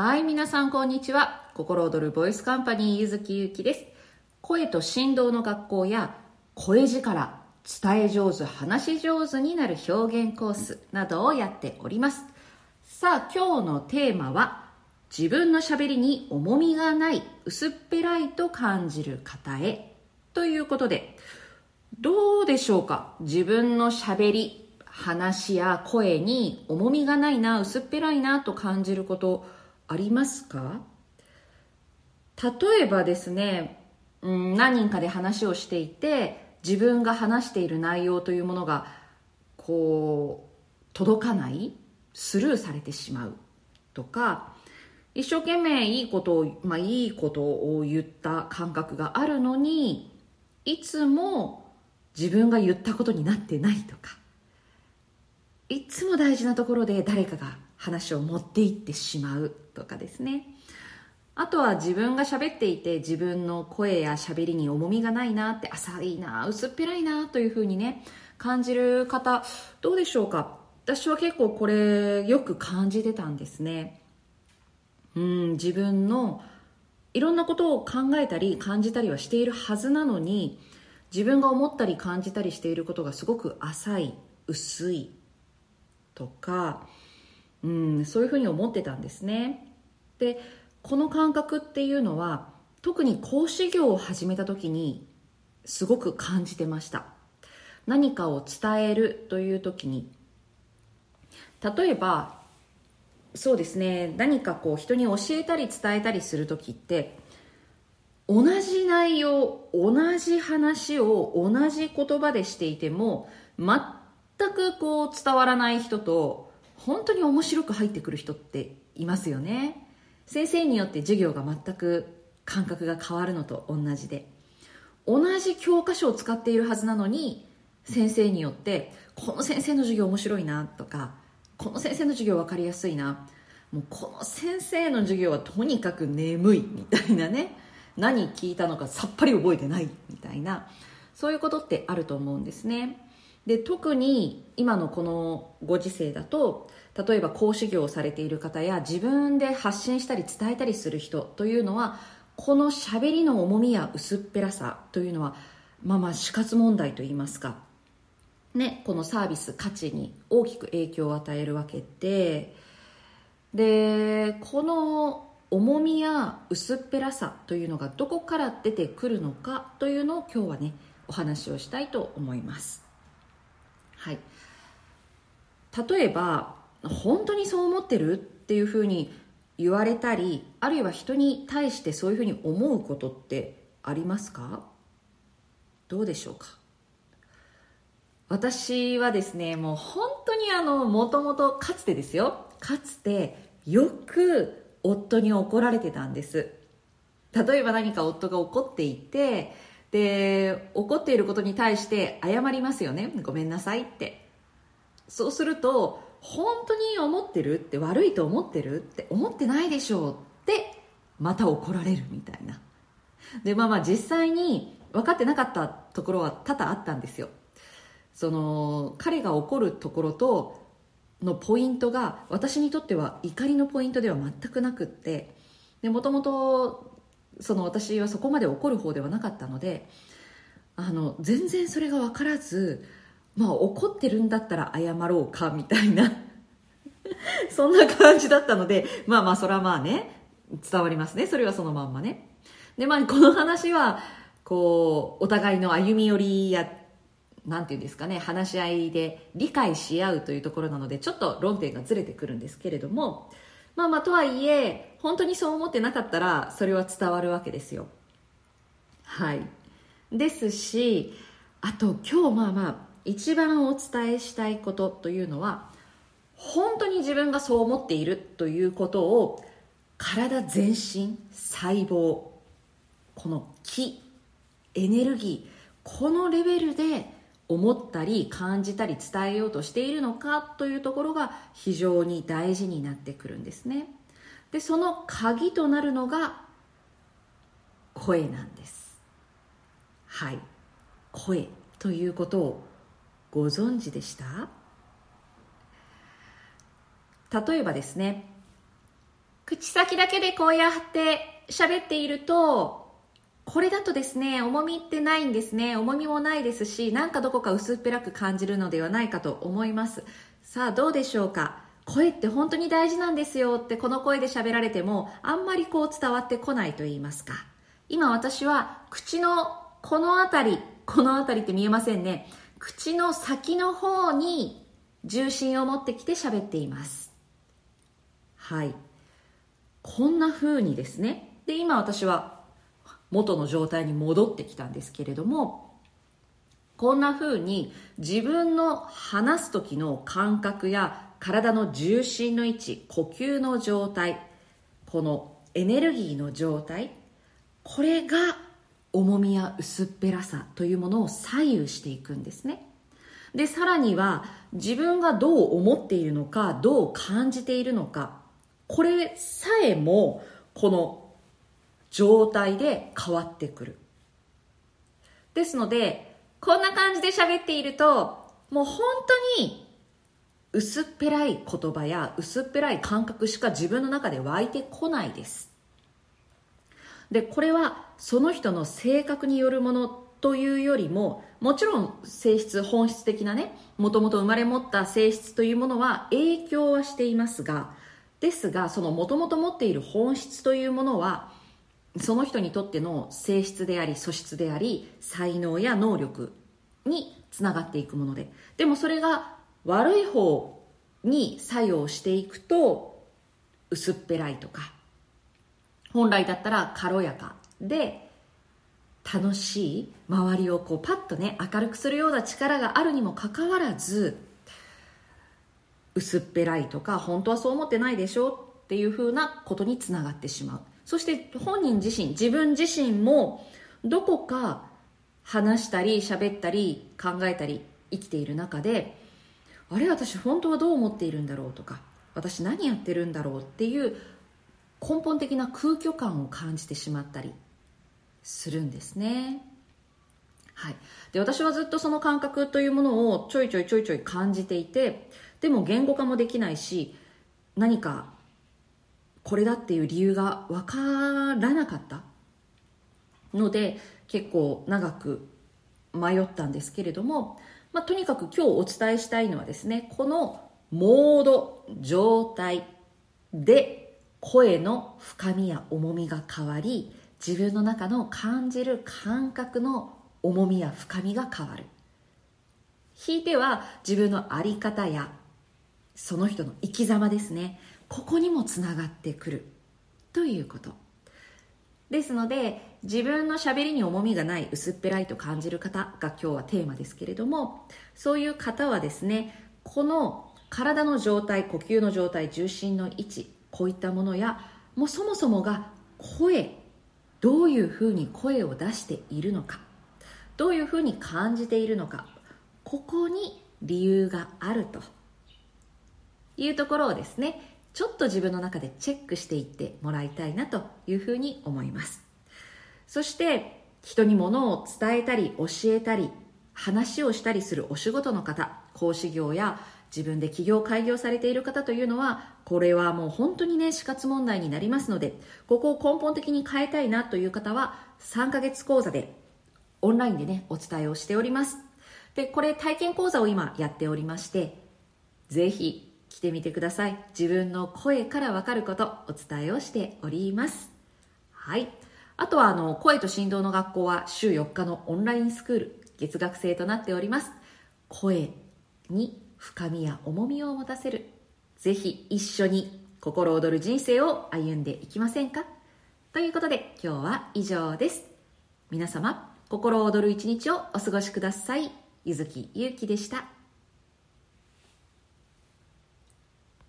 はい、皆さんこんにちは。心躍るボイスカンパニーゆずきゆきです。声と振動の学校や声力、伝え上手、話し上手になる表現コースなどをやっております。さあ、今日のテーマは自分のしゃべりに重みがない、薄っぺらいと感じる方へということで、どうでしょうか？自分のしゃべり、話や声に重みがないな、薄っぺらいなと感じることありますか？例えばですね、うん、何人かで話をしていて自分が話している内容というものがこう届かないスルーされてしまうとか一生懸命いいことを、まあ、いいことを言った感覚があるのにいつも自分が言ったことになってないとかいつも大事なところで誰かが話を持っていってしまうとかですね。あとは自分が喋っていて自分の声や喋りに重みがないなって浅いな薄っぺらいなというふうにね感じる方どうでしょうか？私は結構これよく感じてたんですね。うん自分のいろんなことを考えたり感じたりはしているはずなのに自分が思ったり感じたりしていることがすごく浅い薄いとかうん、そういうふうに思ってたんですね。でこの感覚っていうのは特に講師業を始めた時にすごく感じてました。何かを伝えるという時に例えばそうですね何かこう人に教えたり伝えたりする時って同じ内容同じ話を同じ言葉でしていても全くこう伝わらない人と本当に面白く入ってくる人っていますよね。先生によって授業が全く感覚が変わるのと同じで同じ教科書を使っているはずなのに先生によってこの先生の授業面白いなとかこの先生の授業分かりやすいなもうこの先生の授業はとにかく眠いみたいなね何聞いたのかさっぱり覚えてないみたいなそういうことってあると思うんですね。で特に今のこのご時世だと例えば講師業をされている方や自分で発信したり伝えたりする人というのはこのしゃべりの重みや薄っぺらさというのはまあまあ死活問題といいますか、ね、このサービス価値に大きく影響を与えるわけで。でこの重みや薄っぺらさというのがどこから出てくるのかというのを今日はねお話をしたいと思います。はい。例えば本当にそう思ってるっていうふうに言われたりあるいは人に対してそういうふうに思うことってありますか？どうでしょうか？私はですねもう本当にあのもともとかつてですよ。かつてよく夫に怒られてたんです。例えば何か夫が怒っていてで怒っていることに対して謝りますよね。ごめんなさいって。そうすると本当に思ってるって悪いと思ってるって思ってないでしょうってまた怒られるみたいな。でまあまあ実際に分かってなかったところは多々あったんですよ。その彼が怒るところとのポイントが私にとっては怒りのポイントでは全くなくってもともとその私はそこまで怒る方ではなかったのであの全然それが分からずまあ怒ってるんだったら謝ろうかみたいな。そんな感じだったのでまあまあそれはまあね伝わりますね。それはそのまんまね。でまあこの話はこうお互いの歩み寄りやなんていうんですかね話し合いで理解し合うというところなのでちょっと論点がずれてくるんですけれどもまあまあとはいえ本当にそう思ってなかったらそれは伝わるわけですよ。はい。ですしあと今日まあまあ一番お伝えしたいことというのは本当に自分がそう思っているということを体全身細胞この気エネルギーこのレベルで思ったり感じたり伝えようとしているのかというところが非常に大事になってくるんですね。でその鍵となるのが声なんです。はい。声ということをご存知でした？例えばですね口先だけでこうやって喋っているとこれだとですね重みってないんですね重みもないですしなんかどこか薄っぺらく感じるのではないかと思います。さあどうでしょうか？声って本当に大事なんですよってこの声で喋られてもあんまりこう伝わってこないと言いますか。今私は口のこの辺りこの辺りって見えませんね。口の先の方に重心を持ってきて喋っています。はい。こんな風にですね。で今私は元の状態に戻ってきたんですけれどもこんな風に自分の話す時の感覚や体の重心の位置呼吸の状態このエネルギーの状態これが重みや薄っぺらさというものを左右していくんですね。でさらには自分がどう思っているのかどう感じているのかこれさえもこの状態で変わってくる。ですのでこんな感じで喋っているともう本当に薄っぺらい言葉や薄っぺらい感覚しか自分の中で湧いてこないです。でこれはその人の性格によるものというよりももちろん性質本質的なねもともと生まれ持った性質というものは影響はしていますがですがそのもともと持っている本質というものはその人にとっての性質であり素質であり才能や能力につながっていくものででもそれが悪い方に作用していくと薄っぺらいとか本来だったら軽やか。で楽しい。周りをこうパッとね明るくするような力があるにもかかわらず薄っぺらいとか本当はそう思ってないでしょっていうふうなことにつながってしまう。そして本人自身自分自身もどこか話したり喋ったり考えたり生きている中であれ私本当はどう思っているんだろうとか私何やってるんだろうっていう根本的な空虚感を感じてしまったりするんですね。はい、で私はずっとその感覚というものをちょいちょいちょいちょい感じていてでも言語化もできないし何かこれだっていう理由が分からなかったので結構長く迷ったんですけれども、まあ、とにかく今日お伝えしたいのはですねこのモード状態で声の深みや重みが変わり自分の中の感じる感覚の重みや深みが変わる。ひいては自分の在り方やその人の生き様ですね。ここにもつながってくる。ということ。ですので自分のしゃべりに重みがない薄っぺらいと感じる方が今日はテーマですけれどもそういう方はですねこの体の状態呼吸の状態重心の位置こういったものやもうそもそもが声どういうふうに声を出しているのかどういうふうに感じているのかここに理由があるというところをですねちょっと自分の中でチェックしていってもらいたいなというふうに思います。そして人に物を伝えたり教えたり話をしたりするお仕事の方講師業や自分で起業開業されている方というのはこれはもう本当にね死活問題になりますのでここを根本的に変えたいなという方は3ヶ月講座でオンラインでねお伝えをしております。でこれ体験講座を今やっておりましてぜひ来てみてください。自分の声からわかることお伝えをしております。はい。あとはあの声と振動の学校は週4日のオンラインスクール月額制となっております。声に深みや重みを持たせる。ぜひ一緒に心躍る人生を歩んでいきませんか？ということで今日は以上です。皆様心躍る一日をお過ごしください。ゆずきゆうきでした。